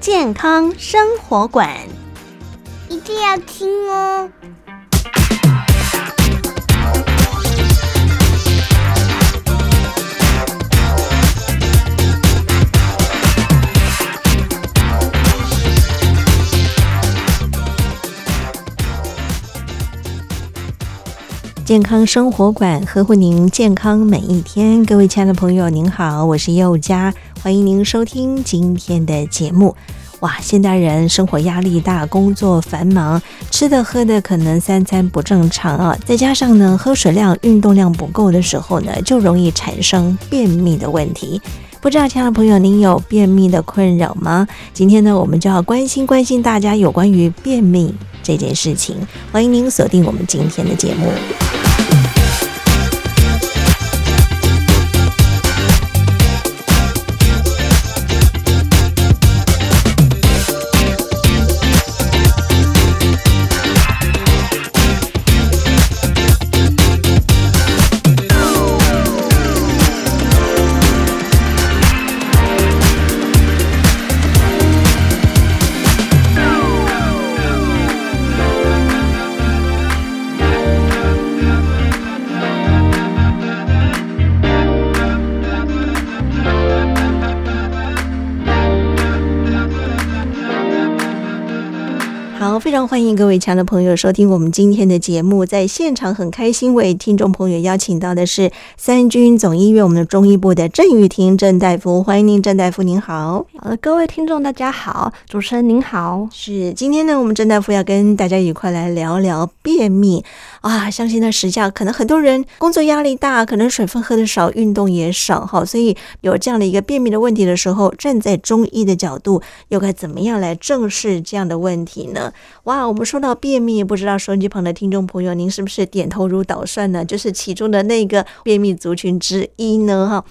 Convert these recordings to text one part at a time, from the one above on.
健康生活馆。一定要听哦！健康生活馆呵护您健康每一天，各位亲爱的朋友，您好，我是佑佳，欢迎您收听今天的节目。哇，现代人生活压力大，工作繁忙，吃的喝的可能三餐不正常啊，再加上呢，喝水量、运动量不够的时候呢，就容易产生便秘的问题。不知道，亲爱的朋友，您有便秘的困扰吗？今天呢，我们就要关心关心大家有关于便秘这件事情。欢迎您锁定我们今天的节目。非常欢迎各位亲爱的朋友收听我们今天的节目，在现场很开心为听众朋友邀请到的是三军总医院我们的中医部的郑玉婷郑大夫，欢迎您郑大夫，您好。好的，各位听众大家好，主持人您好。是今天呢，我们郑大夫要跟大家一块来聊聊便秘啊，相信在时下可能很多人工作压力大，可能水分喝的少，运动也少哈，所以有这样的一个便秘的问题的时候，站在中医的角度，又该怎么样来正视这样的问题呢？哇，我们说到便秘，不知道收音机旁的听众朋友，您是不是点头如捣蒜呢？就是其中的那个便秘族群之一呢？哈。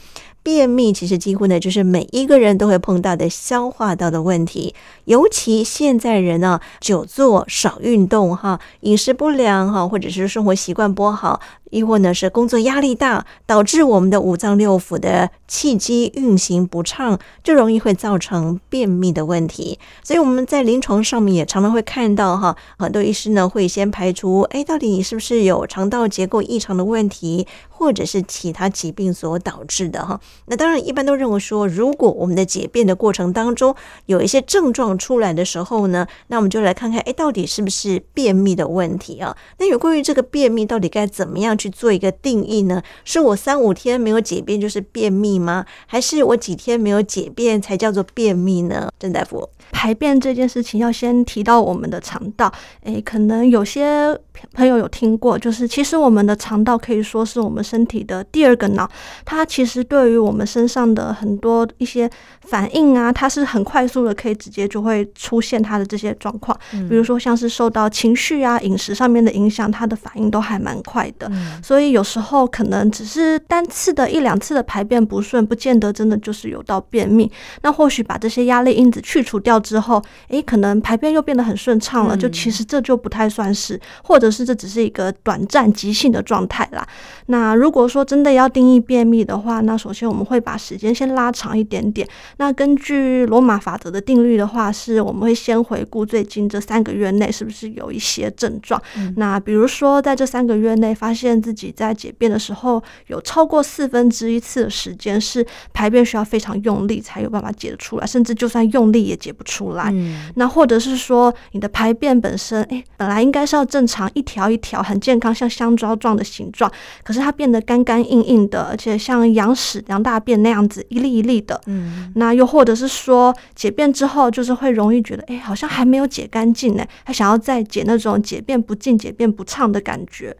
便秘其实几乎呢，就是每一个人都会碰到的消化道的问题。尤其现在人呢，久坐少运动哈，饮食不良哈，或者是生活习惯不好，亦或呢是工作压力大，导致我们的五脏六腑的气机运行不畅，就容易会造成便秘的问题。所以我们在临床上面也常常会看到哈，很多医师呢会先排除，哎，到底是不是有肠道结构异常的问题，或者是其他疾病所导致的哈。那当然，一般都认为说，如果我们的解便的过程当中有一些症状出来的时候呢，那我们就来看看，哎，到底是不是便秘的问题啊？那有关于这个便秘，到底该怎么样去做一个定义呢？是我三五天没有解便就是便秘吗？还是我几天没有解便才叫做便秘呢？郑大夫，排便这件事情要先提到我们的肠道，哎，可能有些朋友有听过，就是其实我们的肠道可以说是我们身体的第二个脑，它其实对于我们身上的很多一些反应啊，它是很快速的，可以直接就会出现它的这些状况。比如说像是受到情绪啊、饮食上面的影响，它的反应都还蛮快的。所以有时候可能只是单次的一两次的排便不顺，不见得真的就是有到便秘。那或许把这些压力因子去除掉之后，诶，可能排便又变得很顺畅了。就其实这就不太算是，或者是这只是一个短暂急性的状态啦。那如果说真的要定义便秘的话，那首先我们会把时间先拉长一点点。那根据罗马法则的定律的话，是我们会先回顾最近这三个月内是不是有一些症状。嗯、那比如说在这三个月内发现自己在解便的时候，有超过四分之一次的时间是排便需要非常用力才有办法解得出来，甚至就算用力也解不出来。嗯、那或者是说你的排便本身，哎，本来应该是要正常一条一条很健康像香蕉状的形状，可是它变得干干硬硬的，而且像羊屎、羊大便那样子一粒一粒的。嗯，那又或者是说解便之后，就是会容易觉得，哎，好像还没有解干净呢，还想要再解那种解便不尽、解便不畅的感觉。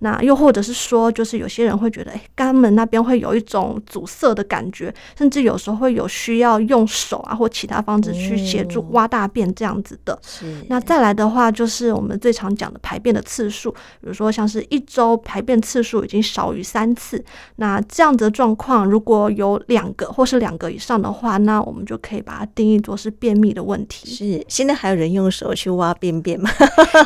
那又或者是说，就是有些人会觉得，哎，肛门那边会有一种阻塞的感觉，甚至有时候会有需要用手啊或其他方式去协助挖大便这样子的。那再来的话，就是我们最常讲的排便的次数，比如说像是一周排便次数已经少于三次，那这样子的状况如果有两个或是两个以上的话，那我们就可以把它定义作是便秘的问题。是。现在还有人用手去挖便便吗？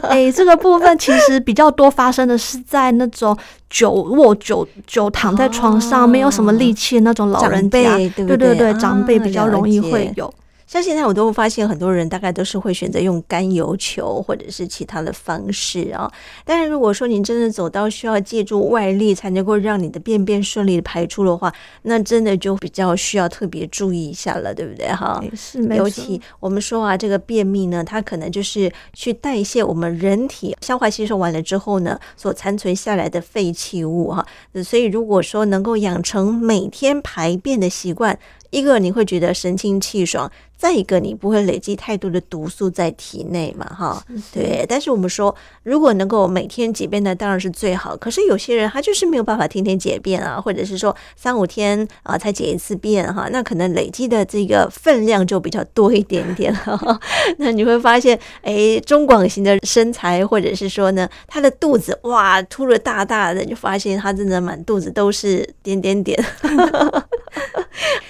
哎，这个部分其实比较多发生的是在那种久卧久久躺在床上，没有什么力气的那种老人家？对对对，长辈比较容易会有。像现在我都会发现，很多人大概都是会选择用甘油球或者是其他的方式啊。但是如果说你真的走到需要借助外力才能够让你的便便顺利的排出的话，那真的就比较需要特别注意一下了，对不对？哈，是没错。尤其我们说啊，这个便秘呢，它可能就是去代谢我们人体消化吸收完了之后呢，所残存下来的废弃物哈。所以如果说能够养成每天排便的习惯，一个你会觉得神清气爽，再一个你不会累积太多的毒素在体内嘛，哈，对。但是我们说，如果能够每天解便呢，当然是最好。可是有些人他就是没有办法天天解便啊，或者是说三五天啊才解一次便哈，那可能累积的这个分量就比较多一点点了。那你会发现，哎，中广型的身材，或者是说呢，他的肚子哇凸了大大的，就发现他真的满肚子都是点点点。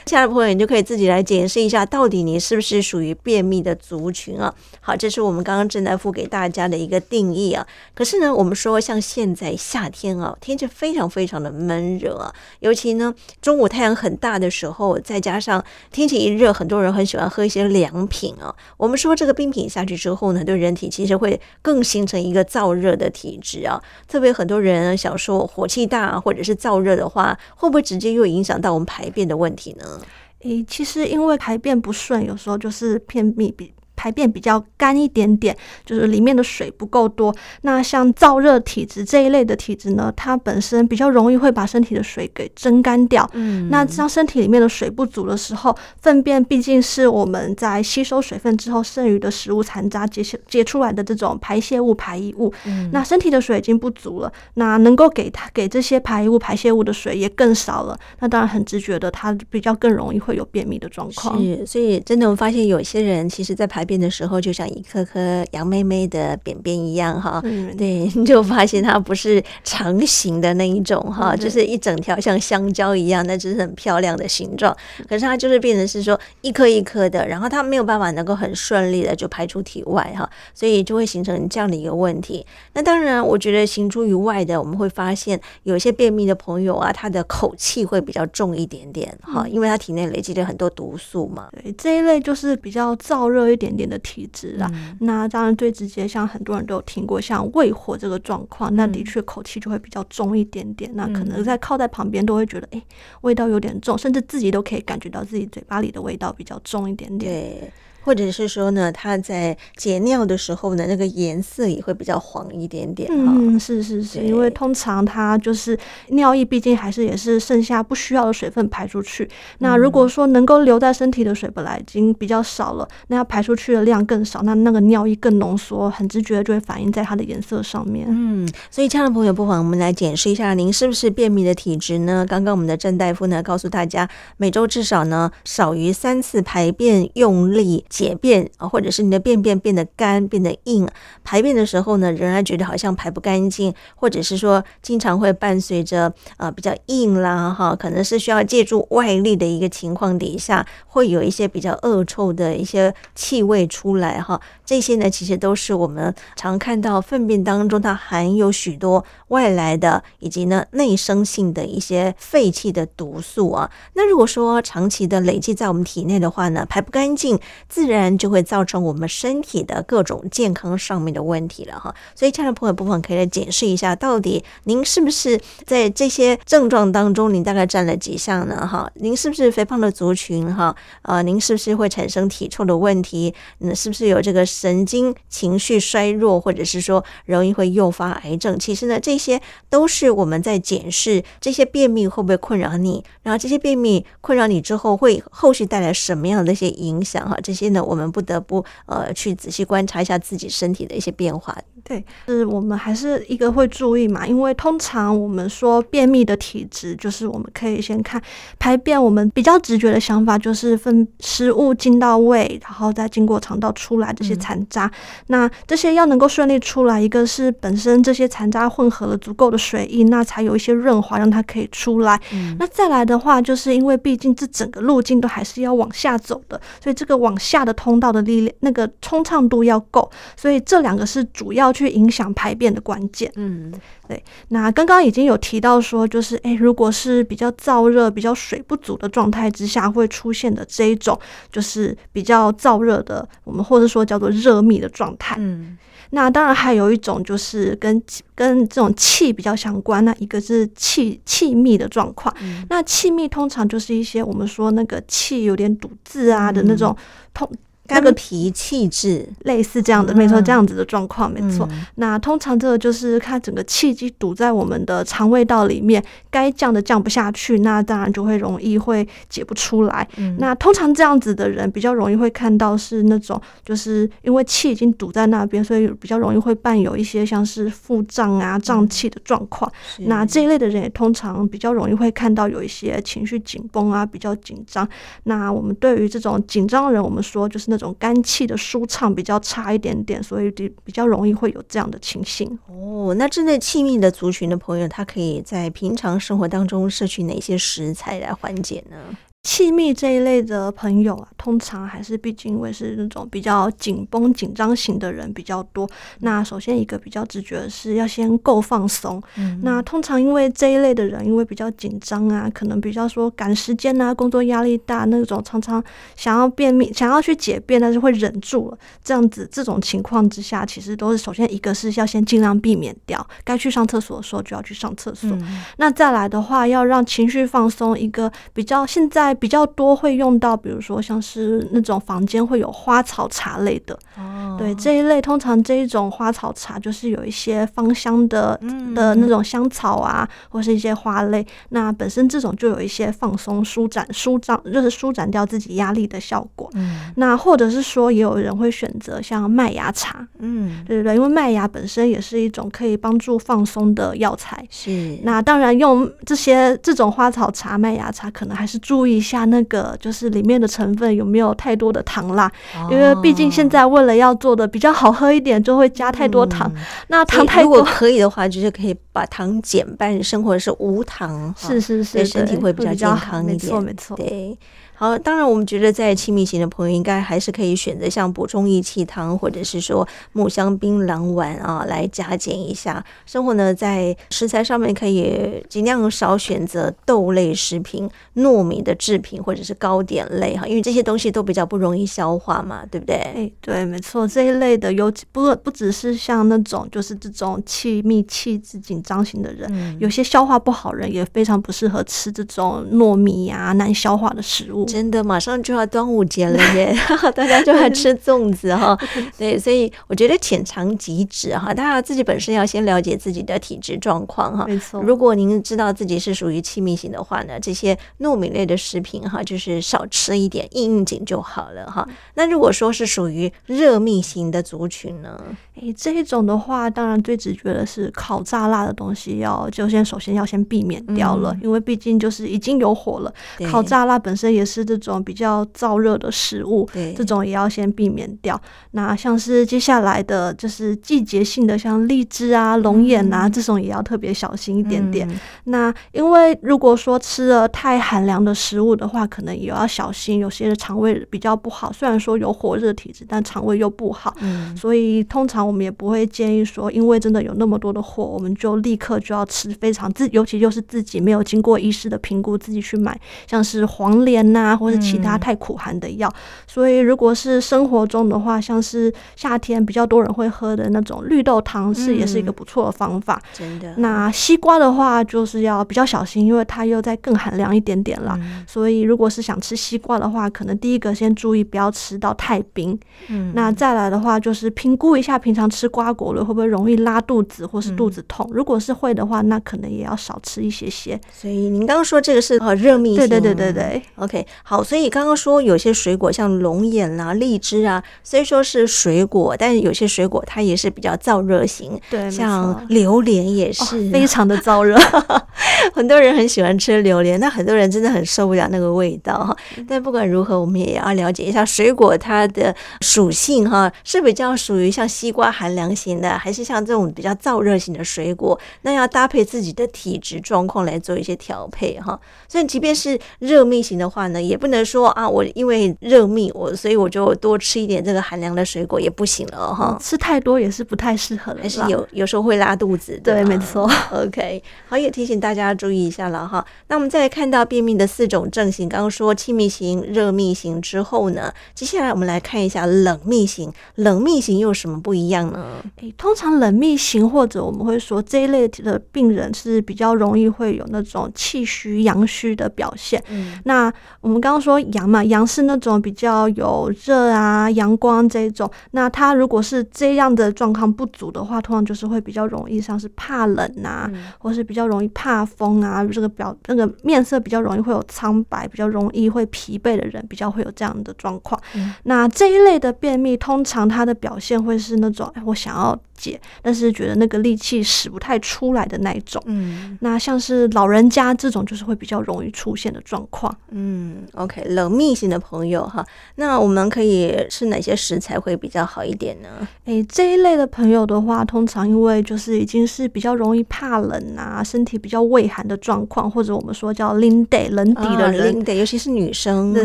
亲爱的朋友，你就可以自己来检视一下，到底你是不是属于便秘的族群啊？好，这是我们刚刚郑大夫给大家的一个定义啊。可是呢，我们说像现在夏天啊，天气非常非常的闷热啊，尤其呢中午太阳很大的时候，再加上天气一热，很多人很喜欢喝一些凉品啊。我们说这个冰品下去之后呢，对人体其实会更形成一个燥热的体质啊。特别很多人想说火气大或者是燥热的话，会不会直接又影响到我们排便的问题呢？诶，其实因为排便不顺，有时候就是便秘比。排便比较干一点点，就是里面的水不够多。那像燥热体质这一类的体质呢，它本身比较容易会把身体的水给蒸干掉。嗯，那当身体里面的水不足的时候，粪便毕竟是我们在吸收水分之后剩余的食物残渣结结出来的这种排泄物排异物。嗯，那身体的水已经不足了，那能够给它给这些排异物排泄物的水也更少了。那当然很直觉的，它比较更容易会有便秘的状况。是，所以真的我发现有些人其实在排便。的时候，就像一颗颗杨妹妹的便便一样哈，嗯、对，你就发现它不是长形的那一种哈，嗯、就是一整条像香蕉一样，那只是很漂亮的形状。可是它就是变成是说一颗一颗的，然后它没有办法能够很顺利的就排出体外哈，所以就会形成这样的一个问题。那当然，我觉得行出于外的，我们会发现有些便秘的朋友啊，他的口气会比较重一点点哈，因为他体内累积了很多毒素嘛。对，这一类就是比较燥热一点点的体质啦，嗯、那当然最直接，像很多人都有听过，像胃火这个状况，嗯、那的确口气就会比较重一点点，嗯、那可能在靠在旁边都会觉得，哎、欸，味道有点重，甚至自己都可以感觉到自己嘴巴里的味道比较重一点点。对。或者是说呢，它在解尿的时候呢，那个颜色也会比较黄一点点。嗯，是是是，因为通常它就是尿液，毕竟还是也是剩下不需要的水分排出去。那如果说能够留在身体的水本来已经比较少了，那要排出去的量更少，那那个尿液更浓缩，很直觉就会反映在它的颜色上面。嗯，所以亲爱的朋友，不妨我们来检视一下，您是不是便秘的体质呢？刚刚我们的郑大夫呢，告诉大家，每周至少呢少于三次排便用力。解便啊，或者是你的便便变得干、变得硬，排便的时候呢，仍然觉得好像排不干净，或者是说经常会伴随着啊比较硬啦哈，可能是需要借助外力的一个情况底下，会有一些比较恶臭的一些气味出来哈。这些呢，其实都是我们常看到粪便当中它含有许多外来的以及呢内生性的一些废弃的毒素啊。那如果说长期的累积在我们体内的话呢，排不干净，自然就会造成我们身体的各种健康上面的问题了哈。所以，亲爱的朋友，不妨可以来检视一下，到底您是不是在这些症状当中，您大概占了几项呢？哈，您是不是肥胖的族群？哈，呃，您是不是会产生体臭的问题？那是不是有这个？神经情绪衰弱，或者是说容易会诱发癌症，其实呢，这些都是我们在检视这些便秘会不会困扰你，然后这些便秘困扰你之后会后续带来什么样的一些影响哈，这些呢，我们不得不呃去仔细观察一下自己身体的一些变化。对，是我们还是一个会注意嘛，因为通常我们说便秘的体质，就是我们可以先看排便，我们比较直觉的想法就是分食物进到胃，然后再经过肠道出来这些残渣。嗯、那这些要能够顺利出来，一个是本身这些残渣混合了足够的水印，那才有一些润滑，让它可以出来。嗯、那再来的话，就是因为毕竟这整个路径都还是要往下走的，所以这个往下的通道的力量，那个通畅度要够，所以这两个是主要。去影响排便的关键。嗯，对。那刚刚已经有提到说，就是诶，如果是比较燥热、比较水不足的状态之下会出现的这一种，就是比较燥热的，我们或者说叫做热秘的状态。嗯，那当然还有一种就是跟跟这种气比较相关，那一个是气气密的状况。嗯，那气密通常就是一些我们说那个气有点堵滞啊的那种通。肝脾气质，类似这样的，没错，这样子的状况，没错。那通常这个就是它整个气机堵在我们的肠胃道里面，该降的降不下去，那当然就会容易会解不出来。那通常这样子的人比较容易会看到是那种，就是因为气已经堵在那边，所以比较容易会伴有一些像是腹胀啊、胀气的状况。那这一类的人也通常比较容易会看到有一些情绪紧绷啊，比较紧张。那我们对于这种紧张的人，我们说就是那种。肝气的舒畅比较差一点点，所以比比较容易会有这样的情形。哦，那针对气密的族群的朋友，他可以在平常生活当中摄取哪些食材来缓解呢？气密这一类的朋友啊，通常还是毕竟因为是那种比较紧绷、紧张型的人比较多。那首先一个比较直觉的是要先够放松。嗯、那通常因为这一类的人，因为比较紧张啊，可能比较说赶时间啊，工作压力大那种，常常想要便秘、想要去解便，但是会忍住了。这样子这种情况之下，其实都是首先一个是要先尽量避免掉，该去上厕所的时候就要去上厕所。嗯、那再来的话，要让情绪放松，一个比较现在。比较多会用到，比如说像是那种房间会有花草茶类的，哦、对这一类，通常这一种花草茶就是有一些芳香的、嗯、的那种香草啊，或是一些花类。那本身这种就有一些放松、舒展、舒张，就是舒展掉自己压力的效果。嗯、那或者是说，也有人会选择像麦芽茶，嗯，对对对，因为麦芽本身也是一种可以帮助放松的药材。是，那当然用这些这种花草茶、麦芽茶，可能还是注意。下那个就是里面的成分有没有太多的糖啦？哦、因为毕竟现在为了要做的比较好喝一点，就会加太多糖。嗯、那糖太多，如果可以的话，就是可以把糖减半，生活是无糖，是是是，对身体会比较健康一点。没错没错，对。好，当然，我们觉得在亲密型的朋友，应该还是可以选择像补充益气汤，或者是说木香槟榔丸啊，来加减一下。生活呢，在食材上面可以尽量少选择豆类食品、糯米的制品或者是糕点类哈，因为这些东西都比较不容易消化嘛，对不对？哎，对，没错，这一类的有不不只是像那种就是这种气密气质紧张型的人，嗯、有些消化不好人也非常不适合吃这种糯米啊难消化的食物。真的，马上就要端午节了耶！大家就爱吃粽子哈。对，所以我觉得浅尝即止哈。大家自己本身要先了解自己的体质状况哈。没错。如果您知道自己是属于气密型的话呢，这些糯米类的食品哈，就是少吃一点，应应景就好了哈。那如果说是属于热命型的族群呢？诶，这一种的话，当然最直觉的是烤炸辣的东西要就先首先要先避免掉了，嗯、因为毕竟就是已经有火了。烤炸辣本身也是这种比较燥热的食物，这种也要先避免掉。那像是接下来的就是季节性的，像荔枝啊、龙眼啊、嗯、这种也要特别小心一点点。嗯、那因为如果说吃了太寒凉的食物的话，可能也要小心，有些的肠胃比较不好。虽然说有火热体质，但肠胃又不好，嗯、所以通常。我们也不会建议说，因为真的有那么多的货，我们就立刻就要吃非常自，尤其就是自己没有经过医师的评估，自己去买像是黄连呐，或是其他太苦寒的药。嗯、所以，如果是生活中的话，像是夏天比较多人会喝的那种绿豆汤，是也是一个不错的方法。真的。那西瓜的话，就是要比较小心，因为它又再更寒凉一点点了。嗯、所以，如果是想吃西瓜的话，可能第一个先注意不要吃到太冰。嗯。那再来的话，就是评估一下平。平常吃瓜果了会不会容易拉肚子或是肚子痛？嗯、如果是会的话，那可能也要少吃一些些。所以您刚刚说这个是热秘型，对对对对对。OK，好，所以刚刚说有些水果像龙眼啦、荔枝啊，虽说是水果，但是有些水果它也是比较燥热型，对，像榴莲也是、哦、非常的燥热，很多人很喜欢吃榴莲，那很多人真的很受不了那个味道哈。但不管如何，我们也要了解一下水果它的属性哈，是比较属于像西瓜寒凉型的，还是像这种比较燥热型的水果？那要搭配自己的体质状况来做一些调配哈。所以即便是热命型的话呢，也不能说啊，我因为热命我所以我就多吃一点这个寒凉的水果也不行了哈、嗯。吃太多也是不太适合的，还是有有时候会拉肚子。对，没错。OK，好，也提醒大家注意一下了哈。那我们再来看到便秘的四种症型，刚刚说气密型、热密型之后呢，接下来我们来看一下冷密型。冷密型又有什么不一样呢？诶，通常冷密型或者我们会说这一类的病人是比较容易会有那种气虚、阳虚的表现。嗯，那我们刚刚说阳嘛，阳是那种比较有热啊、阳光这一种。那他如果是这样的状况不足的话，通常就是会比较容易像是怕冷啊，嗯、或是比较容易怕风啊，这个表那个面色比较容易会有苍白，比较容易会疲惫的人，比较会有这样的状况。嗯、那这一类的便秘，通常它的表现会是那种，哎，我想要解。但是觉得那个力气使不太出来的那一种，嗯，那像是老人家这种就是会比较容易出现的状况，嗯，OK，冷密型的朋友哈，那我们可以吃哪些食材会比较好一点呢？哎，这一类的朋友的话，通常因为就是已经是比较容易怕冷啊，身体比较畏寒的状况，或者我们说叫冷底冷底的人，尤其是女生，对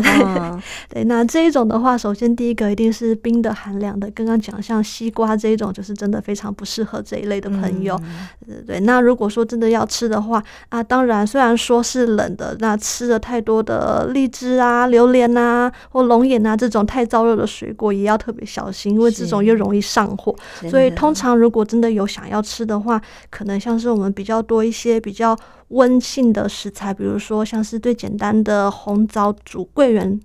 对对，那这一种的话，首先第一个一定是冰的寒凉的，刚刚讲像西瓜这一种，就是真的。非常不适合这一类的朋友，对、嗯、对。那如果说真的要吃的话啊，当然虽然说是冷的，那吃了太多的荔枝啊、榴莲啊或龙眼啊这种太燥热的水果，也要特别小心，因为这种又容易上火。所以通常如果真的有想要吃的话，可能像是我们比较多一些比较温性的食材，比如说像是最简单的红枣煮桂圆。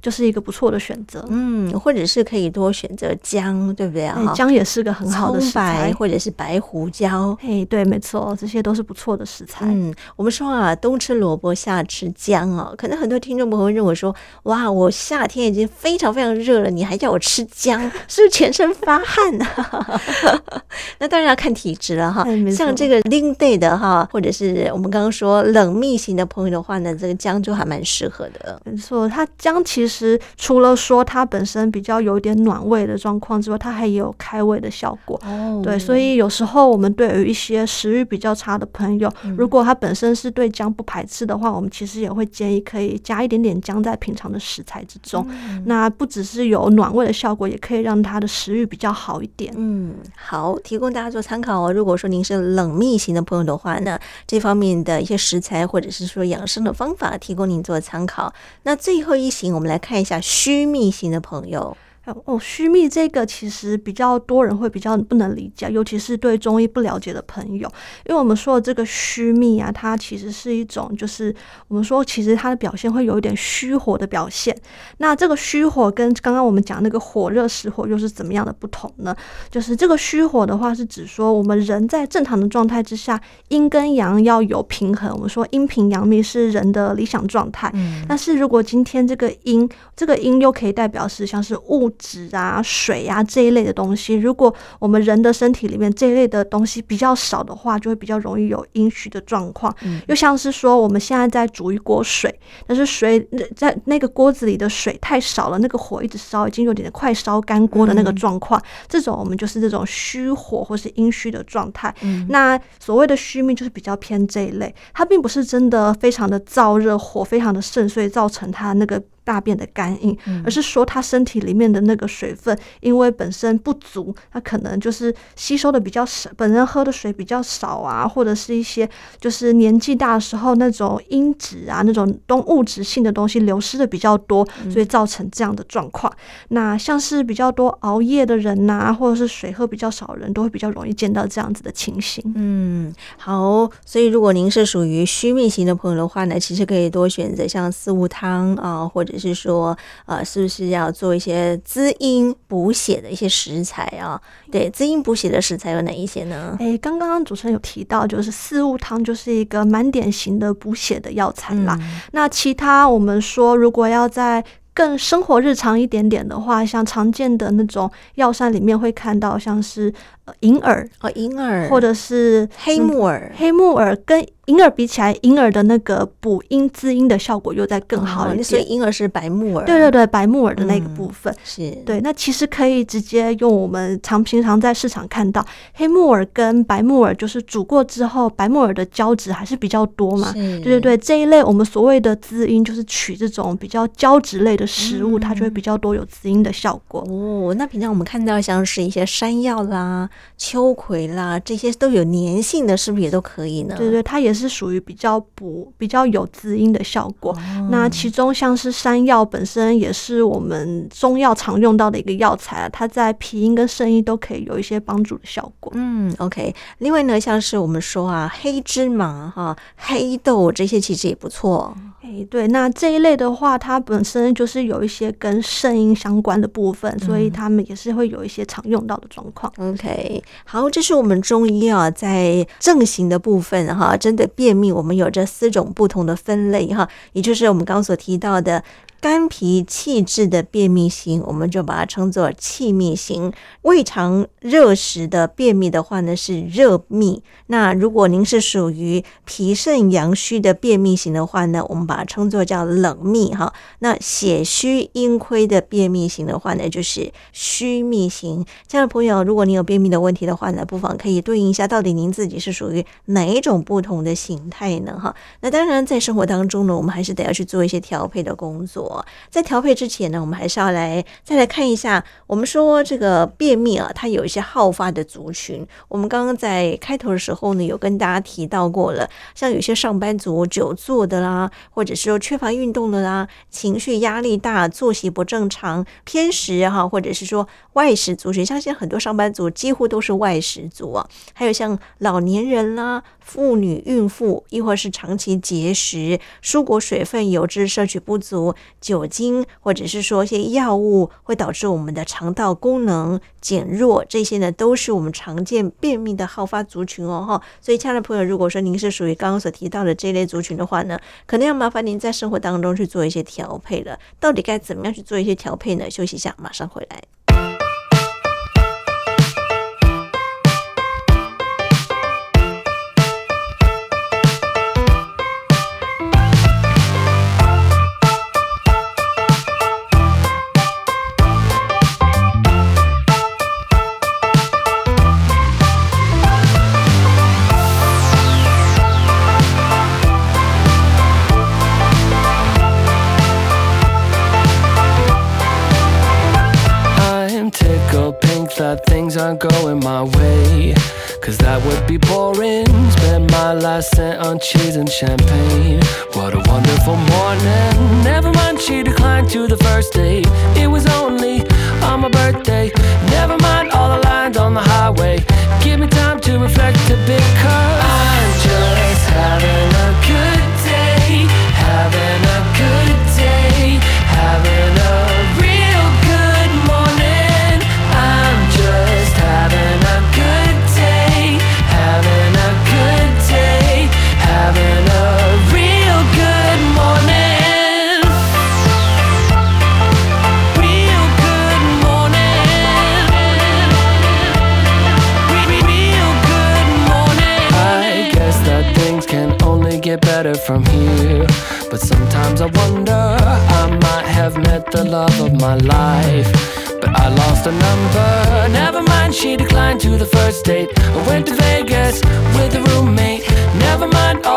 就是一个不错的选择，嗯，或者是可以多选择姜，对不对啊？姜也是个很好的食材，或者是白胡椒，嘿，对，没错，这些都是不错的食材。嗯，我们说啊，冬吃萝卜，夏吃姜啊，可能很多听众朋友认为说，哇，我夏天已经非常非常热了，你还叫我吃姜，是不是全身发汗啊？那当然要看体质了哈。像这个冷底的哈，或者是我们刚刚说冷密型的朋友的话呢，这个姜就还蛮适合的。没错，它姜其实。其实除了说它本身比较有点暖胃的状况之外，它还有开胃的效果。哦，对，所以有时候我们对于一些食欲比较差的朋友，嗯、如果他本身是对姜不排斥的话，我们其实也会建议可以加一点点姜在平常的食材之中。嗯、那不只是有暖胃的效果，也可以让他的食欲比较好一点。嗯，好，提供大家做参考哦。如果说您是冷密型的朋友的话那，这方面的一些食材或者是说养生的方法，提供您做参考。那最后一型，我们来。看一下虚密型的朋友。哦，虚密这个其实比较多人会比较不能理解，尤其是对中医不了解的朋友，因为我们说的这个虚密啊，它其实是一种，就是我们说其实它的表现会有一点虚火的表现。那这个虚火跟刚刚我们讲那个火热实火又是怎么样的不同呢？就是这个虚火的话，是指说我们人在正常的状态之下，阴跟阳要有平衡。我们说阴平阳密是人的理想状态。嗯。但是如果今天这个阴，这个阴又可以代表是像是物。纸啊、水啊这一类的东西，如果我们人的身体里面这一类的东西比较少的话，就会比较容易有阴虚的状况。嗯，又像是说我们现在在煮一锅水，但是水在那个锅子里的水太少了，那个火一直烧，已经有点快烧干锅的那个状况。嗯，这种我们就是这种虚火或是阴虚的状态。嗯，那所谓的虚命就是比较偏这一类，它并不是真的非常的燥热，火非常的盛，所以造成它那个。大便的干硬，而是说他身体里面的那个水分，因为本身不足，他可能就是吸收的比较少，本身喝的水比较少啊，或者是一些就是年纪大的时候那种因子啊，那种动物质性的东西流失的比较多，所以造成这样的状况。那像是比较多熬夜的人呐、啊，或者是水喝比较少的人，都会比较容易见到这样子的情形。嗯，好，所以如果您是属于虚密型的朋友的话呢，其实可以多选择像四物汤啊，或者者是说，呃，是不是要做一些滋阴补血的一些食材啊？对，滋阴补血的食材有哪一些呢？哎，刚刚主持人有提到，就是四物汤就是一个蛮典型的补血的药材啦。嗯、那其他我们说，如果要在更生活日常一点点的话，像常见的那种药膳里面会看到，像是呃银耳哦，银耳，或者是黑木耳，黑木耳跟。银耳比起来，银耳的那个补阴滋阴的效果又在更好一点。所以银耳是白木耳。对对对，白木耳的那个部分、嗯、是对。那其实可以直接用我们常平常在市场看到黑木耳跟白木耳，就是煮过之后，白木耳的胶质还是比较多嘛。对对对，这一类我们所谓的滋阴，就是取这种比较胶质类的食物，嗯、它就会比较多有滋阴的效果。哦，那平常我们看到像是一些山药啦、秋葵啦，这些都有粘性的，是不是也都可以呢？对对，它也是属于比较补、比较有滋阴的效果。哦、那其中像是山药本身也是我们中药常用到的一个药材，它在脾阴跟肾阴都可以有一些帮助的效果。嗯，OK。另外呢，像是我们说啊，黑芝麻、哈、黑豆这些其实也不错。哎，对，那这一类的话，它本身就是有一些跟肾阴相关的部分，嗯、所以他们也是会有一些常用到的状况。OK，好，这是我们中医啊，在症型的部分哈。针对便秘，我们有这四种不同的分类哈，也就是我们刚刚所提到的。肝脾气滞的便秘型，我们就把它称作气秘型；胃肠热食的便秘的话呢，是热秘。那如果您是属于脾肾阳虚的便秘型的话呢，我们把它称作叫冷秘哈。那血虚阴亏的便秘型的话呢，就是虚秘型。亲爱的朋友，如果你有便秘的问题的话呢，不妨可以对应一下，到底您自己是属于哪一种不同的形态呢？哈，那当然在生活当中呢，我们还是得要去做一些调配的工作。在调配之前呢，我们还是要来再来看一下。我们说这个便秘啊，它有一些好发的族群。我们刚刚在开头的时候呢，有跟大家提到过了，像有些上班族久坐的啦，或者是说缺乏运动的啦，情绪压力大，作息不正常，偏食哈，或者是说外食族群，像现在很多上班族几乎都是外食族啊。还有像老年人啦、妇女、孕妇，亦或是长期节食、蔬果水分、油脂摄取不足。酒精或者是说一些药物会导致我们的肠道功能减弱，这些呢都是我们常见便秘的好发族群哦哈。所以，亲爱的朋友，如果说您是属于刚刚所提到的这类族群的话呢，可能要麻烦您在生活当中去做一些调配了。到底该怎么样去做一些调配呢？休息一下，马上回来。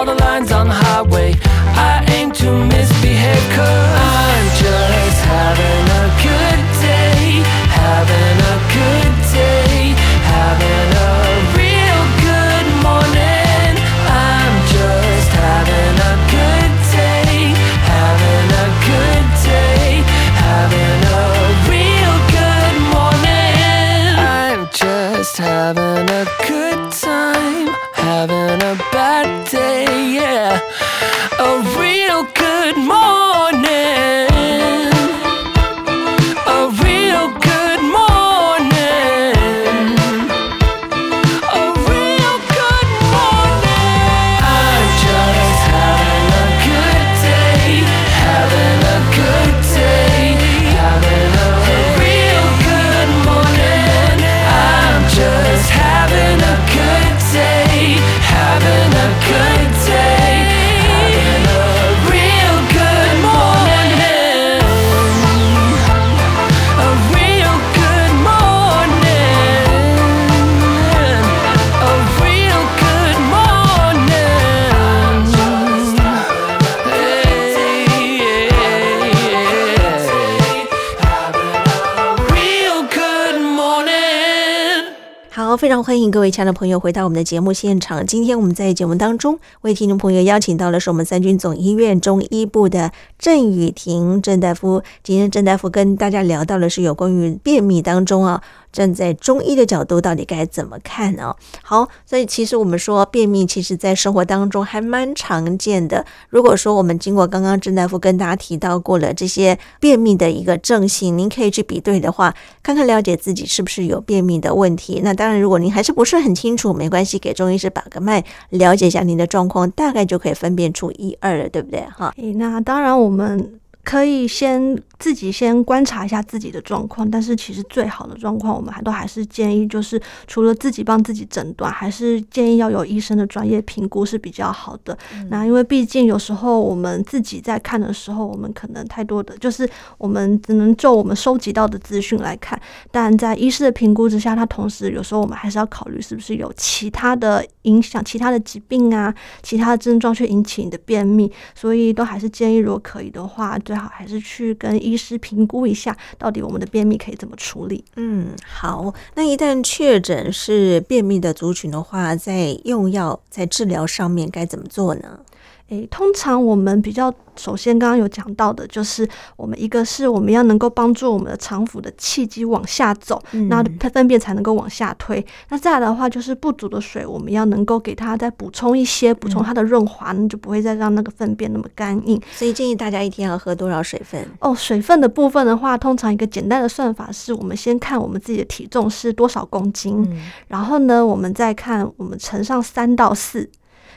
all the lines on the highway. 各位亲爱的朋友回到我们的节目现场。今天我们在节目当中为听众朋友邀请到的是我们三军总医院中医部的郑雨婷郑大夫。今天郑大夫跟大家聊到的是有关于便秘当中啊。站在中医的角度，到底该怎么看呢？好，所以其实我们说便秘，其实在生活当中还蛮常见的。如果说我们经过刚刚郑大夫跟大家提到过了这些便秘的一个症型，您可以去比对的话，看看了解自己是不是有便秘的问题。那当然，如果您还是不是很清楚，没关系，给中医师把个脉，了解一下您的状况，大概就可以分辨出一二了，对不对？哈，那当然我们。可以先自己先观察一下自己的状况，但是其实最好的状况，我们还都还是建议，就是除了自己帮自己诊断，还是建议要有医生的专业评估是比较好的。嗯、那因为毕竟有时候我们自己在看的时候，我们可能太多的就是我们只能就我们收集到的资讯来看，但在医师的评估之下，他同时有时候我们还是要考虑是不是有其他的影响、其他的疾病啊、其他的症状去引起你的便秘，所以都还是建议，如果可以的话。最好还是去跟医师评估一下，到底我们的便秘可以怎么处理。嗯，好。那一旦确诊是便秘的族群的话，在用药在治疗上面该怎么做呢？诶，通常我们比较首先刚刚有讲到的，就是我们一个是我们要能够帮助我们的肠腑的气机往下走，嗯、那粪便才能够往下推。那再来的话，就是不足的水，我们要能够给它再补充一些，补充它的润滑，嗯、就不会再让那个粪便那么干硬。所以建议大家一天要喝多少水分？哦，水分的部分的话，通常一个简单的算法是我们先看我们自己的体重是多少公斤，嗯、然后呢，我们再看我们乘上三到四。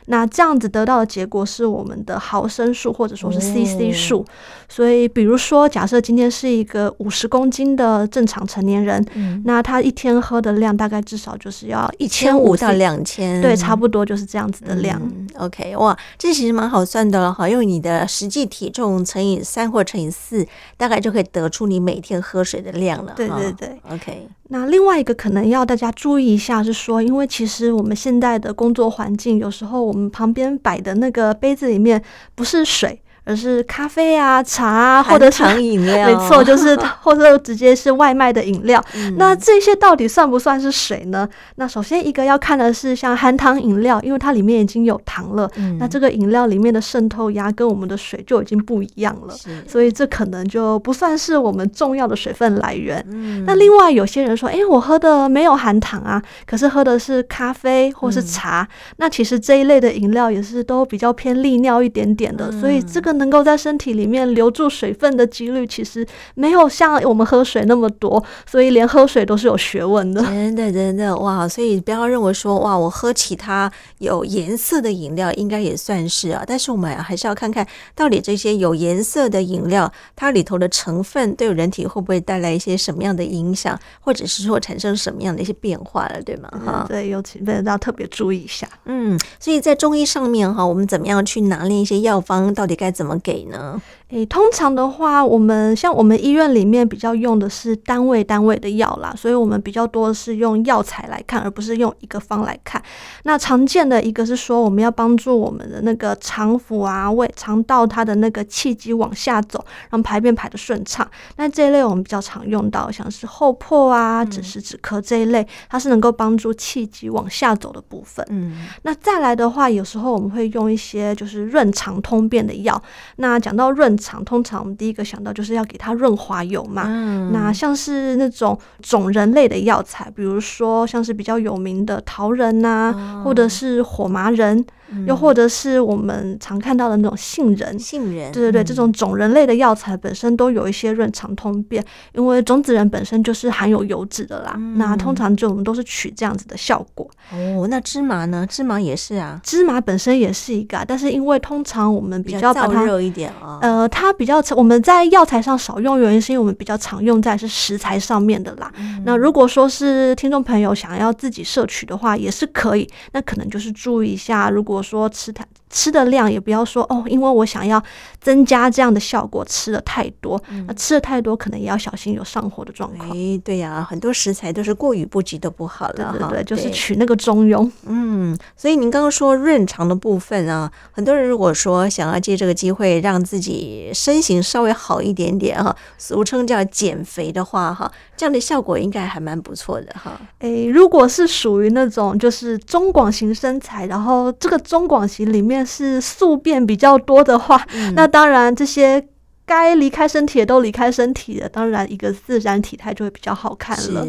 那这样子得到的结果是我们的毫升数或者说是 CC 数，哦、所以比如说假设今天是一个五十公斤的正常成年人，嗯、那他一天喝的量大概至少就是要一千五到两千，对，差不多就是这样子的量。嗯、OK，哇，这其实蛮好算的了哈，用你的实际体重乘以三或乘以四，大概就可以得出你每天喝水的量了。对对对，OK。那另外一个可能要大家注意一下是说，因为其实我们现在的工作环境，有时候我们旁边摆的那个杯子里面不是水。而是咖啡啊、茶啊，或者是饮料，没错，就是 或者直接是外卖的饮料。嗯、那这些到底算不算是水呢？那首先一个要看的是像含糖饮料，因为它里面已经有糖了，嗯、那这个饮料里面的渗透压跟我们的水就已经不一样了，所以这可能就不算是我们重要的水分来源。嗯、那另外有些人说，哎、欸，我喝的没有含糖啊，可是喝的是咖啡或是茶，嗯、那其实这一类的饮料也是都比较偏利尿一点点的，嗯、所以这个。能够在身体里面留住水分的几率，其实没有像我们喝水那么多，所以连喝水都是有学问的。真的，真的哇！所以不要认为说哇，我喝其他有颜色的饮料应该也算是啊，但是我们还是要看看到底这些有颜色的饮料，它里头的成分对人体会不会带来一些什么样的影响，或者是说产生什么样的一些变化了，对吗？哈、嗯，对，尤其要特别注意一下。嗯，所以在中医上面哈，我们怎么样去拿捏一些药方，到底该怎么给呢？诶，通常的话，我们像我们医院里面比较用的是单位单位的药啦，所以我们比较多的是用药材来看，而不是用一个方来看。那常见的一个是说，我们要帮助我们的那个肠腑啊、胃肠道它的那个气机往下走，让排便排的顺畅。那这一类我们比较常用到，像是后破啊、枳实止咳这一类，它是能够帮助气机往下走的部分。嗯，那再来的话，有时候我们会用一些就是润肠通便的药。那讲到润肠，通常我们第一个想到就是要给它润滑油嘛。嗯、那像是那种种仁类的药材，比如说像是比较有名的桃仁呐、或者是火麻仁。又或者是我们常看到的那种杏仁，杏仁，对对对，嗯、这种种仁类的药材本身都有一些润肠通便，因为种子仁本身就是含有油脂的啦。嗯、那通常就我们都是取这样子的效果。哦，那芝麻呢？芝麻也是啊，芝麻本身也是一个，啊但是因为通常我们比较把它燥热一点啊，呃，它比较我们在药材上少用，原因是因为我们比较常用在是食材上面的啦。嗯、那如果说是听众朋友想要自己摄取的话，也是可以，那可能就是注意一下，如果我说吃它。吃的量也不要说哦，因为我想要增加这样的效果吃的太多，那吃的太多可能也要小心有上火的状况。哎，对呀，很多食材都是过于不及都不好了。对对对，就是取那个中庸。嗯，所以您刚刚说润肠的部分啊，很多人如果说想要借这个机会让自己身形稍微好一点点哈，俗称叫减肥的话哈，这样的效果应该还蛮不错的哈。哎，如果是属于那种就是中广型身材，然后这个中广型里面是宿便比较多的话，嗯、那当然这些该离开身体的都离开身体了，当然一个自然体态就会比较好看了。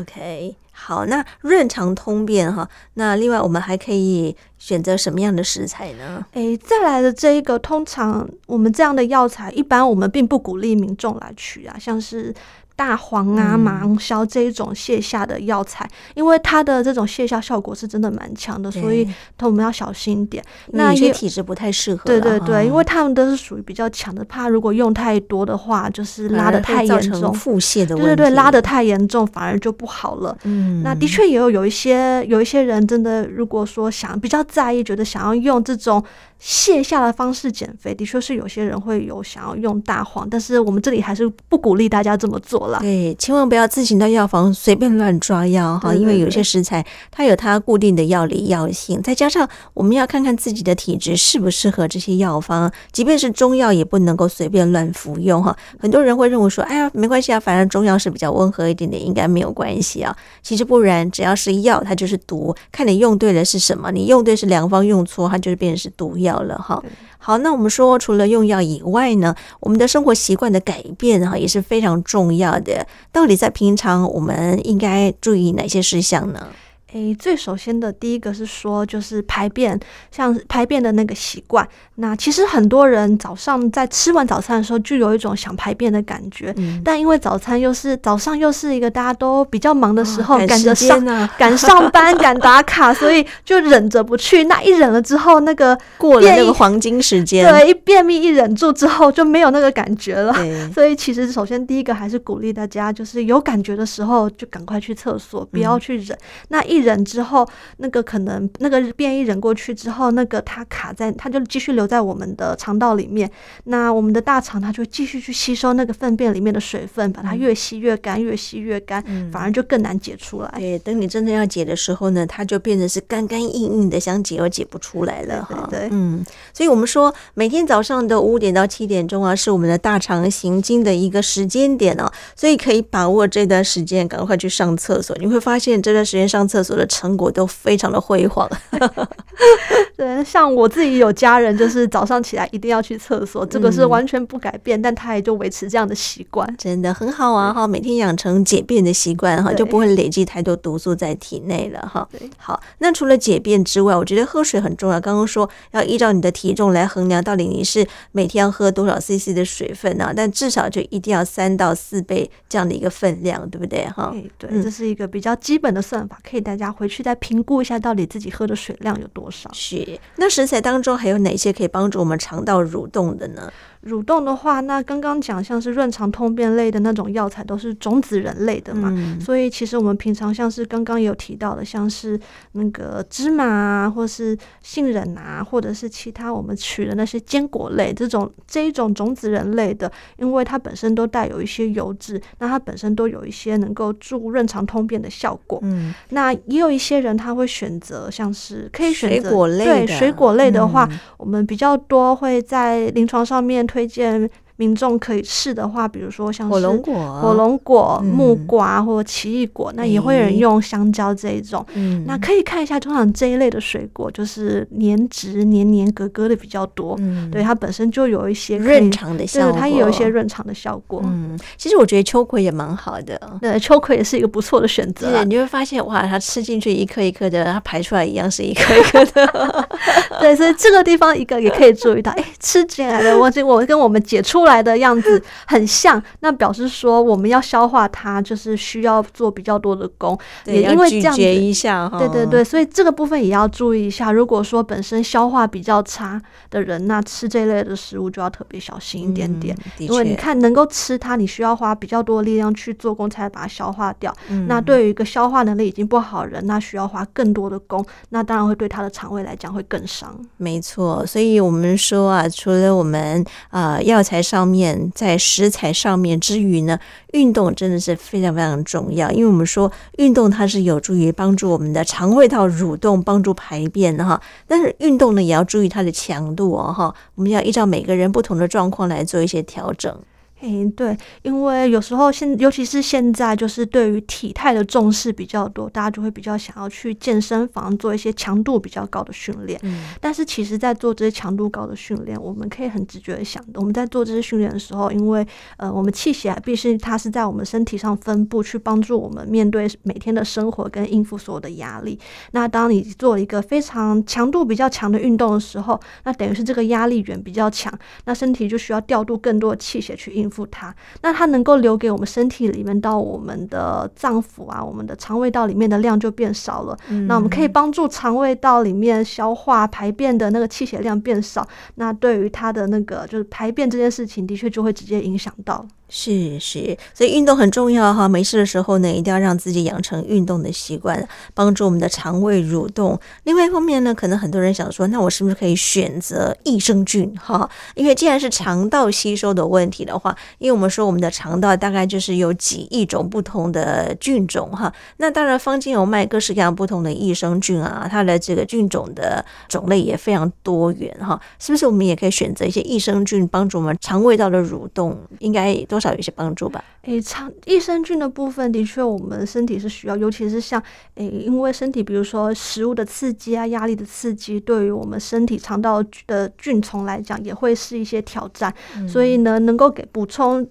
，OK，好，那润肠通便哈，那另外我们还可以选择什么样的食材呢？诶，再来的这一个，通常我们这样的药材，一般我们并不鼓励民众来取啊，像是。大黄啊，芒硝这一种泻下的药材，嗯，因为它的这种泻下效果是真的蛮强的，所以我们要小心一点。那有些体质不太适合。对对对，因为他们都是属于比较强的，怕如果用太多的话，就是拉的太严重，腹泻的问题。对对对，拉的太严重反而就不好了。嗯，那的确也有有一些有一些人真的，如果说想比较在意，觉得想要用这种。泻下的方式减肥，的确是有些人会有想要用大黄，但是我们这里还是不鼓励大家这么做了。对，千万不要自行到药房随便乱抓药哈，因为有些食材它有它固定的药理药性，再加上我们要看看自己的体质适不适合这些药方，即便是中药也不能够随便乱服用哈。很多人会认为说，哎呀，没关系啊，反正中药是比较温和一点点，应该没有关系啊。其实不然，只要是药，它就是毒，看你用对了是什么，你用对是良方，用错它就是变成是毒药。了哈，好，那我们说除了用药以外呢，我们的生活习惯的改变哈也是非常重要的。到底在平常我们应该注意哪些事项呢？诶，最首先的第一个是说，就是排便，像排便的那个习惯。那其实很多人早上在吃完早餐的时候，就有一种想排便的感觉。嗯、但因为早餐又是早上，又是一个大家都比较忙的时候，赶、哦、着上赶上班、赶打卡，所以就忍着不去。那一忍了之后，那个过了那个黄金时间，对，一便秘一忍住之后就没有那个感觉了。所以其实首先第一个还是鼓励大家，就是有感觉的时候就赶快去厕所，不要去忍。嗯、那一忍之后，那个可能那个便一忍过去之后，那个它卡在，它就继续留在我们的肠道里面。那我们的大肠它就继续去吸收那个粪便里面的水分，把它越吸越干，越吸越干，嗯，反而就更难解出来。对，等你真的要解的时候呢，它就变成是干干硬硬的，想解又解不出来了哈。对，对，嗯，所以我们说每天早上的五点到七点钟啊，是我们的大肠行经的一个时间点哦，所以可以把握这段时间，赶快去上厕所。你会发现这段时间上厕所的成果都非常的辉煌。对，像我自己有家人，就是早上起来一定要去厕所，这个是完全不改变，嗯、但他也就维持这样的习惯，真的很好啊！哈，每天养成解便的习惯哈，就不会累积太多毒素在体内了哈。好，那除了解便之外，我觉得喝水很重要。刚刚说要依照你的体重来衡量，到底你是每天要喝多少 CC 的水分呢、啊？但至少就一定要三到四倍这样的一个分量，对不对？哈，对，这是一个比较基本的算法，可以大家回去再评估一下，到底自己喝的水量有多少。是，那食材当中还有哪些可以帮助我们肠道蠕动的呢？蠕动的话，那刚刚讲像是润肠通便类的那种药材，都是种子仁类的嘛，嗯，所以其实我们平常像是刚刚有提到的，像是那个芝麻啊，或是杏仁啊，或者是其他我们取的那些坚果类这种这一种种子仁类的，因为它本身都带有一些油脂，那它本身都有一些能够助润肠通便的效果。嗯，那也有一些人他会选择像是可以选择水果类的，对，水果类的话，嗯，我们比较多会在临床上面。推荐。民众可以试的话，比如说像是火龙果、火龙果、木瓜或奇异果，嗯，那也会有人用香蕉这一种。嗯，那可以看一下，通常这一类的水果就是年值年年格格的比较多。嗯，对，它本身就有一些润肠的效果，它也有一些润肠的效果。嗯，其实我觉得秋葵也蛮好的。对，秋葵也是一个不错的选择。对，你会发现哇，它吃进去一颗一颗的，它排出来一样是一颗一颗的。对，所以这个地方一个也可以注意到，哎，吃进来的我我跟我们解出出来的样子很像，那表示说我们要消化它，就是需要做比较多的功。对，也因为这样子，一下哈。对对对，所以这个部分也要注意一下。如果说本身消化比较差的人，那吃这类的食物就要特别小心一点点。嗯、因为你看，能够吃它，你需要花比较多的力量去做功，才把它消化掉。嗯、那对于一个消化能力已经不好的人，那需要花更多的功，那当然会对他的肠胃来讲会更伤。没错，所以我们说啊，除了我们啊、呃、药材上上面，在食材上面之余呢，运动真的是非常非常重要。因为我们说运动它是有助于帮助我们的肠胃道蠕动，帮助排便的哈。但是运动呢，也要注意它的强度哦哈。我们要依照每个人不同的状况来做一些调整。嗯，对，因为有时候现，尤其是现在，就是对于体态的重视比较多，大家就会比较想要去健身房做一些强度比较高的训练。嗯，但是其实，在做这些强度高的训练，我们可以很直觉的想，我们在做这些训练的时候，因为呃，我们气血必须它是在我们身体上分布，去帮助我们面对每天的生活跟应付所有的压力。那当你做一个非常强度比较强的运动的时候，那等于是这个压力源比较强，那身体就需要调度更多的气血去应付。它，那它能够留给我们身体里面到我们的脏腑啊，我们的肠胃道里面的量就变少了。嗯、那我们可以帮助肠胃道里面消化排便的那个气血量变少，那对于它的那个就是排便这件事情，的确就会直接影响到。是是，所以运动很重要哈。没事的时候呢，一定要让自己养成运动的习惯，帮助我们的肠胃蠕动。另外一方面呢，可能很多人想说，那我是不是可以选择益生菌哈？因为既然是肠道吸收的问题的话，因为我们说我们的肠道大概就是有几亿种不同的菌种哈。那当然，坊间有卖各式各样不同的益生菌啊，它的这个菌种的种类也非常多元哈。是不是我们也可以选择一些益生菌，帮助我们肠胃道的蠕动？应该多。有一些帮助吧。诶，肠益生菌的部分的确，我们身体是需要，尤其是像诶，因为身体比如说食物的刺激啊、压力的刺激，对于我们身体肠道的菌虫来讲，也会是一些挑战。嗯、所以呢，能够给补充。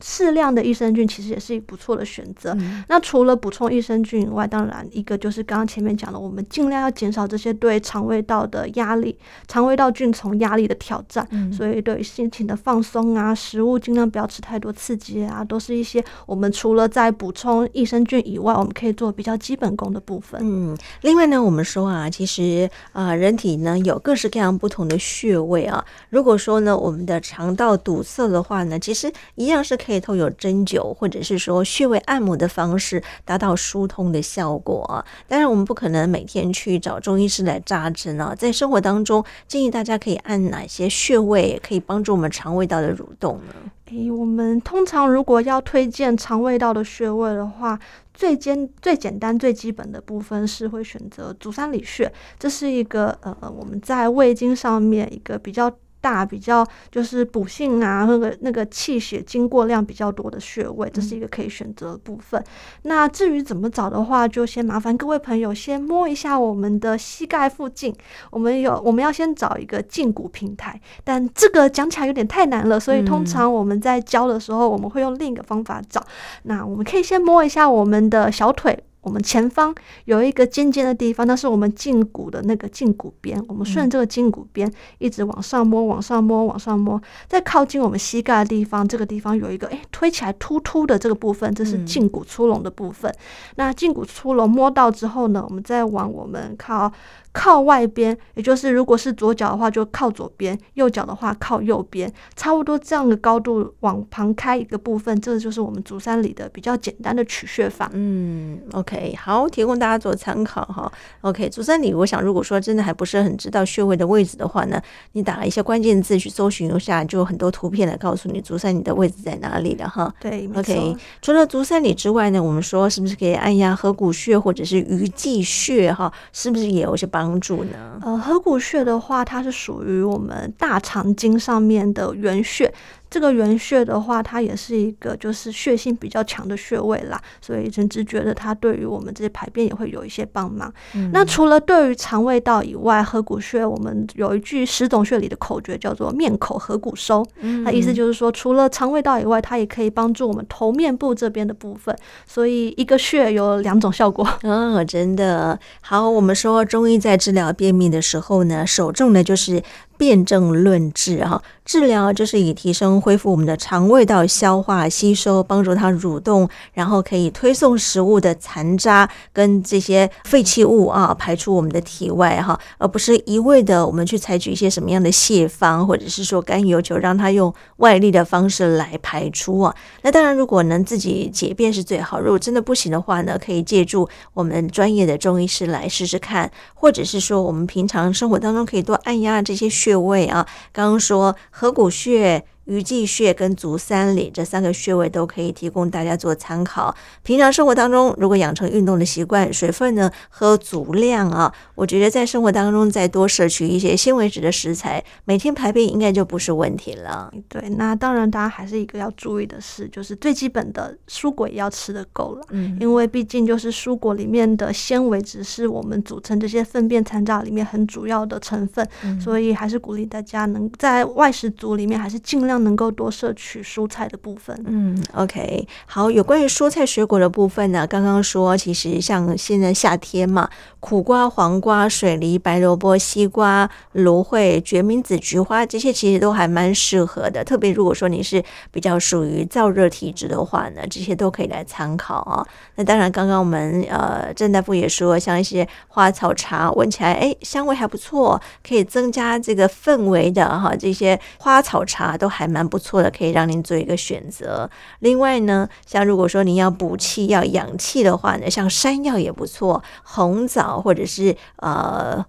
适量的益生菌其实也是一个不错的选择。嗯、那除了补充益生菌以外，当然一个就是刚刚前面讲的，我们尽量要减少这些对肠胃道的压力、肠胃道菌丛压力的挑战。嗯、所以对心情的放松啊，食物尽量不要吃太多刺激啊，都是一些我们除了在补充益生菌以外，我们可以做比较基本功的部分。嗯，另外呢，我们说啊，其实啊、呃，人体呢有各式各样不同的穴位啊。如果说呢，我们的肠道堵塞的话呢，其实一样是。可以透过针灸或者是说穴位按摩的方式达到疏通的效果。当然，我们不可能每天去找中医师来扎针啊。在生活当中，建议大家可以按哪些穴位可以帮助我们肠胃道的蠕动呢？诶，我们通常如果要推荐肠胃道的穴位的话，最简、最简单、最基本的部分是会选择足三里穴。这是一个呃，我们在胃经上面一个比较。大比较就是补性啊，那个那个气血经过量比较多的穴位，这是一个可以选择的部分。嗯、那至于怎么找的话，就先麻烦各位朋友先摸一下我们的膝盖附近。我们有我们要先找一个胫骨平台，但这个讲起来有点太难了，所以通常我们在教的时候，我们会用另一个方法找。嗯、那我们可以先摸一下我们的小腿。我们前方有一个尖尖的地方，那是我们胫骨的那个胫骨边。我们顺这个胫骨边一直往上摸，往上摸，往上摸，在靠近我们膝盖的地方，这个地方有一个诶推起来突突的这个部分，这是胫骨粗隆的部分。那胫骨粗隆摸到之后呢，我们再往我们靠。靠外边，也就是如果是左脚的话，就靠左边；右脚的话，靠右边。差不多这样的高度往旁开一个部分，这个就是我们足三里的比较简单的取穴法。嗯，OK，好，提供大家做参考哈。OK，足三里，我想如果说真的还不是很知道穴位的位置的话呢，你打了一些关键字去搜寻一下，就有很多图片来告诉你足三里的位置在哪里了哈。对，OK。除了足三里之外呢，我们说是不是可以按压合谷穴或者是鱼际穴哈？是不是也有一些帮？帮助呢？呃，合谷穴的话，它是属于我们大肠经上面的原穴。这个原穴的话，它也是一个就是血性比较强的穴位啦，所以甚至觉得它对于我们这些排便也会有一些帮忙。嗯、那除了对于肠胃道以外，合谷穴我们有一句十种穴里的口诀叫做“面口合谷收”，那、嗯、意思就是说，除了肠胃道以外，它也可以帮助我们头面部这边的部分。所以一个穴有两种效果。嗯、哦，真的好。我们说中医在治疗便秘的时候呢，首重的就是辨证论治哈，治疗就是以提升、恢复我们的肠胃道消化吸收，帮助它蠕动，然后可以推送食物的残渣跟这些废弃物啊排出我们的体外哈，而不是一味的我们去采取一些什么样的泻方，或者是说干油球让它用外力的方式来排出啊。那当然，如果能自己解便是最好，如果真的不行的话呢，可以借助我们专业的中医师来试试看，或者是说我们平常生活当中可以多按压这些穴位啊，刚刚说合谷穴。鱼际穴跟足三里这三个穴位都可以提供大家做参考。平常生活当中，如果养成运动的习惯，水分呢喝足量啊，我觉得在生活当中再多摄取一些纤维质的食材，每天排便应该就不是问题了。对，那当然，大家还是一个要注意的事，就是最基本的蔬果也要吃的够了。嗯，因为毕竟就是蔬果里面的纤维质是我们组成这些粪便残渣里面很主要的成分，嗯，所以还是鼓励大家能在外食族里面还是尽量。能够多摄取蔬菜的部分。嗯，OK，好。有关于蔬菜水果的部分呢，刚刚说，其实像现在夏天嘛，苦瓜、黄瓜、水梨、白萝卜、西瓜、芦荟、决明子、菊花，这些其实都还蛮适合的。特别如果说你是比较属于燥热体质的话呢，这些都可以来参考啊。那当然，刚刚我们呃郑大夫也说，像一些花草茶，闻起来哎香味还不错，可以增加这个氛围的哈，这些花草茶都还蛮。蛮不错的，可以让您做一个选择。另外呢，像如果说您要补气、要养气的话呢，像山药也不错，红枣或者是呃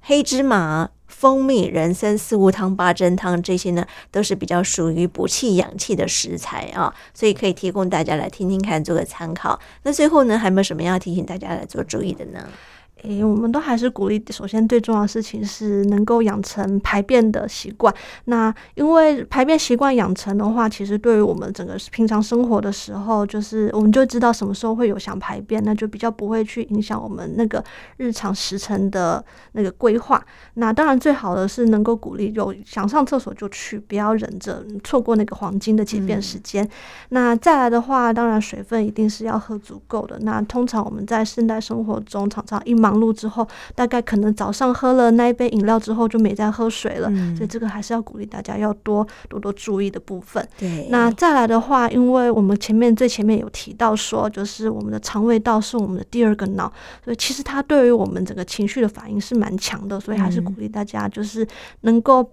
黑芝麻、蜂蜜、人参、四物汤、八珍汤这些呢，都是比较属于补气养气的食材啊，所以可以提供大家来听听看，做个参考。那最后呢，还有没有什么要提醒大家来做注意的呢？诶，我们都还是鼓励，首先最重要的事情是能够养成排便的习惯。那因为排便习惯养成的话，其实对于我们整个平常生活的时候，就是我们就知道什么时候会有想排便，那就比较不会去影响我们那个日常时辰的那个规划。那当然最好的是能够鼓励，有想上厕所就去，不要忍着错过那个黄金的解便时间。嗯。那再来的话，当然水分一定是要喝足够的。那通常我们在现代生活中常常一忙。忙碌之后，大概可能早上喝了那一杯饮料之后就没再喝水了，嗯，所以这个还是要鼓励大家要多多多注意的部分。对，那再来的话，因为我们前面最前面有提到说，就是我们的肠胃道是我们的第二个脑，所以其实它对于我们整个情绪的反应是蛮强的，所以还是鼓励大家就是能够。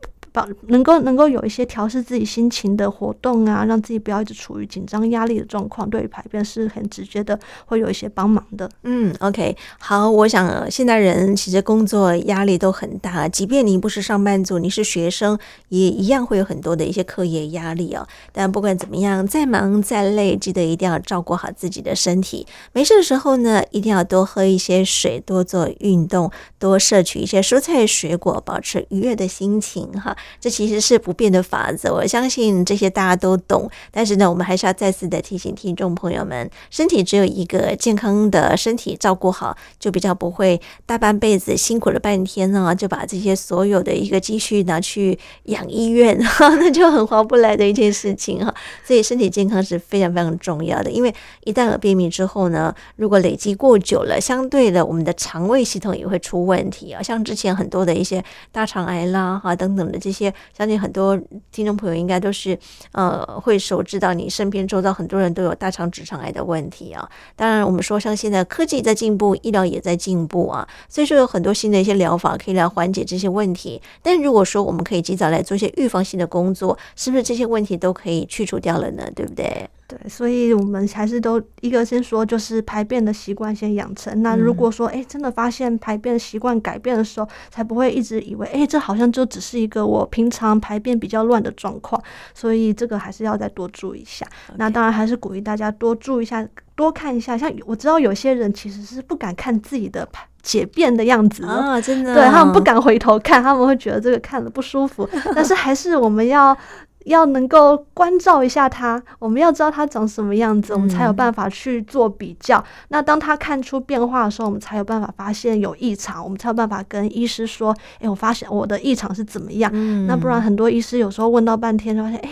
能够能够有一些调试自己心情的活动啊，让自己不要一直处于紧张压力的状况，对于排便是很直接的，会有一些帮忙的。嗯，OK，好，我想现在人其实工作压力都很大，即便你不是上班族，你是学生，也一样会有很多的一些课业压力哦。但不管怎么样，再忙再累，记得一定要照顾好自己的身体。没事的时候呢，一定要多喝一些水，多做运动，多摄取一些蔬菜水果，保持愉悦的心情哈。这其实是不变的法则，我相信这些大家都懂。但是呢，我们还是要再次的提醒听众朋友们：身体只有一个，健康的身体照顾好，就比较不会大半辈子辛苦了半天呢，就把这些所有的一个积蓄拿去养医院，那就很划不来的一件事情哈。所以身体健康是非常非常重要的，因为一旦有便秘之后呢，如果累积过久了，相对的我们的肠胃系统也会出问题啊，像之前很多的一些大肠癌啦哈等等的这。些些相信很多听众朋友应该都是呃会熟知到你身边周遭很多人都有大肠直肠癌的问题啊。当然，我们说像现在科技在进步，医疗也在进步啊，所以说有很多新的一些疗法可以来缓解这些问题。但如果说我们可以及早来做一些预防性的工作，是不是这些问题都可以去除掉了呢？对不对？对，所以我们还是都一个先说，就是排便的习惯先养成。那如果说，哎，真的发现排便习惯改变的时候，才不会一直以为，哎，这好像就只是一个我平常排便比较乱的状况。所以这个还是要再多注意一下。那当然还是鼓励大家多注意一下，多看一下。像我知道有些人其实是不敢看自己的排解便的样子啊，真的，对，他们不敢回头看，他们会觉得这个看了不舒服。但是还是我们要。要能够关照一下他，我们要知道他长什么样子，我们才有办法去做比较。嗯。那当他看出变化的时候，我们才有办法发现有异常，我们才有办法跟医师说：“诶，我发现我的异常是怎么样？”嗯。那不然很多医师有时候问到半天，发现：“诶，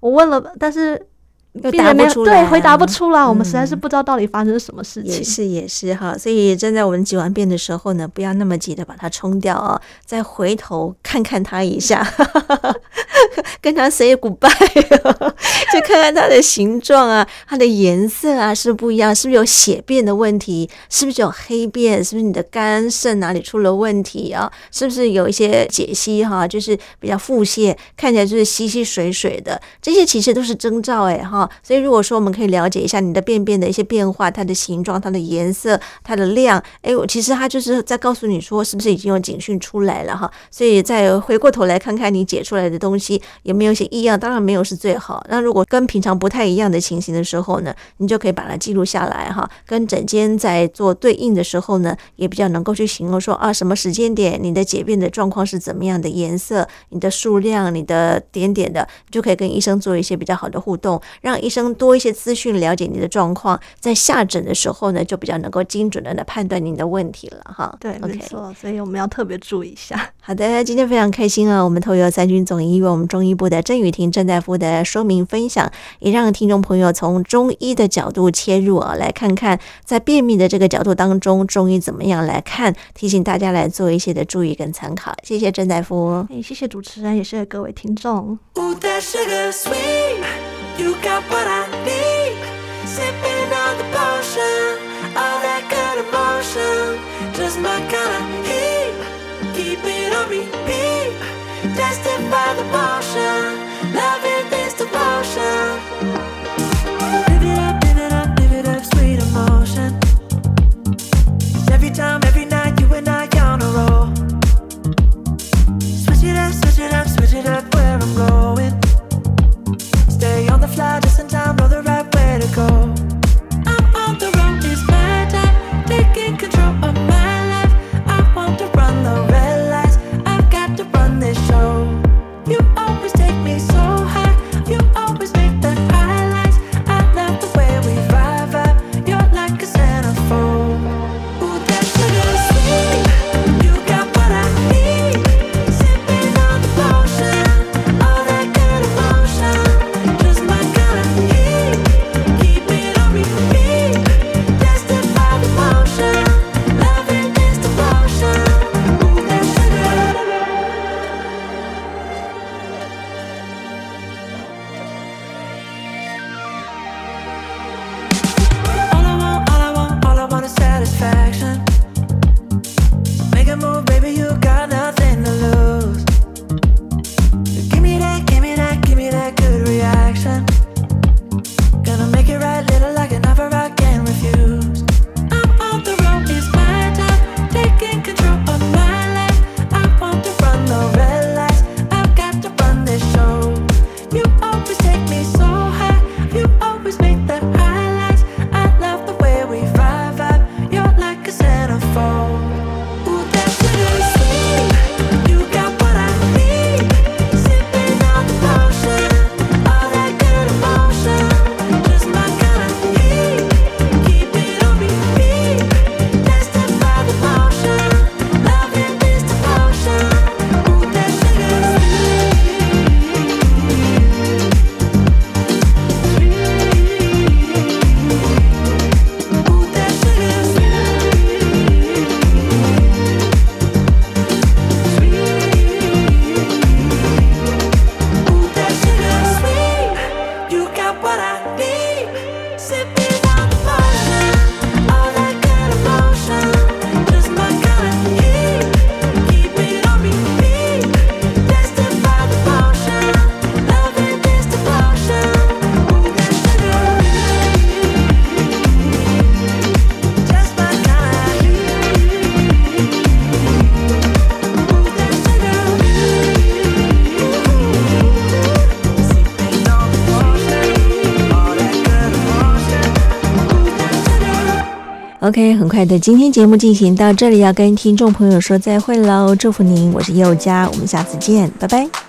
我问了，但是。”又答不出来，对，回答不出来，嗯、我们实在是不知道到底发生什么事情。也是也是哈，所以正在我们解完便的时候呢，不要那么急的把它冲掉啊、哦，再回头看看它一下，跟它 say goodbye，就看看它的形状啊，它的颜色啊是不，是不一样，是不是有血便的问题？是不是有黑便？是不是你的肝肾哪里出了问题啊？是不是有一些解析哈，就是比较腹泻，看起来就是稀稀水水的，这些其实都是征兆哎哈。所以如果说我们可以了解一下你的便便的一些变化，它的形状、它的颜色、它的量，哎，其实它就是在告诉你说是不是已经有警讯出来了哈。所以再回过头来看看你解出来的东西有没有一些异样，当然没有是最好。那如果跟平常不太一样的情形的时候呢，你就可以把它记录下来哈，跟诊间在做对应的时候呢，也比较能够去形容说啊，什么时间点你的解便的状况是怎么样的颜色，你的数量、你的点点的，就可以跟医生做一些比较好的互动，让医生多一些资讯，了解你的状况，在下诊的时候呢，就比较能够精准的来判断你的问题了哈。对，okay、没错，所以我们要特别注意一下。好的，今天非常开心啊，我们透过三军总医院我们中医部的郑雨婷郑大夫的说明分享，也让听众朋友从中医的角度切入啊，来看看在便秘的这个角度当中，中医怎么样来看，提醒大家来做一些的注意跟参考。谢谢郑大夫，哎，谢谢主持人，也谢谢各位听众。You got what I need. Sipping on the potion, all that good emotion, just my kind of heat. Keep it on repeat. Tested by the potion, loving this devotion. Live it up, live it up, live it up, sweet emotion. Every time, every night, you and I on a roll. Switch it up, switch it up, switch it up, where I'm going fly just in time, brother. OK，很快的，今天节目进行到这里，要跟听众朋友说再会喽，祝福您，我是佑佳，我们下次见，拜拜。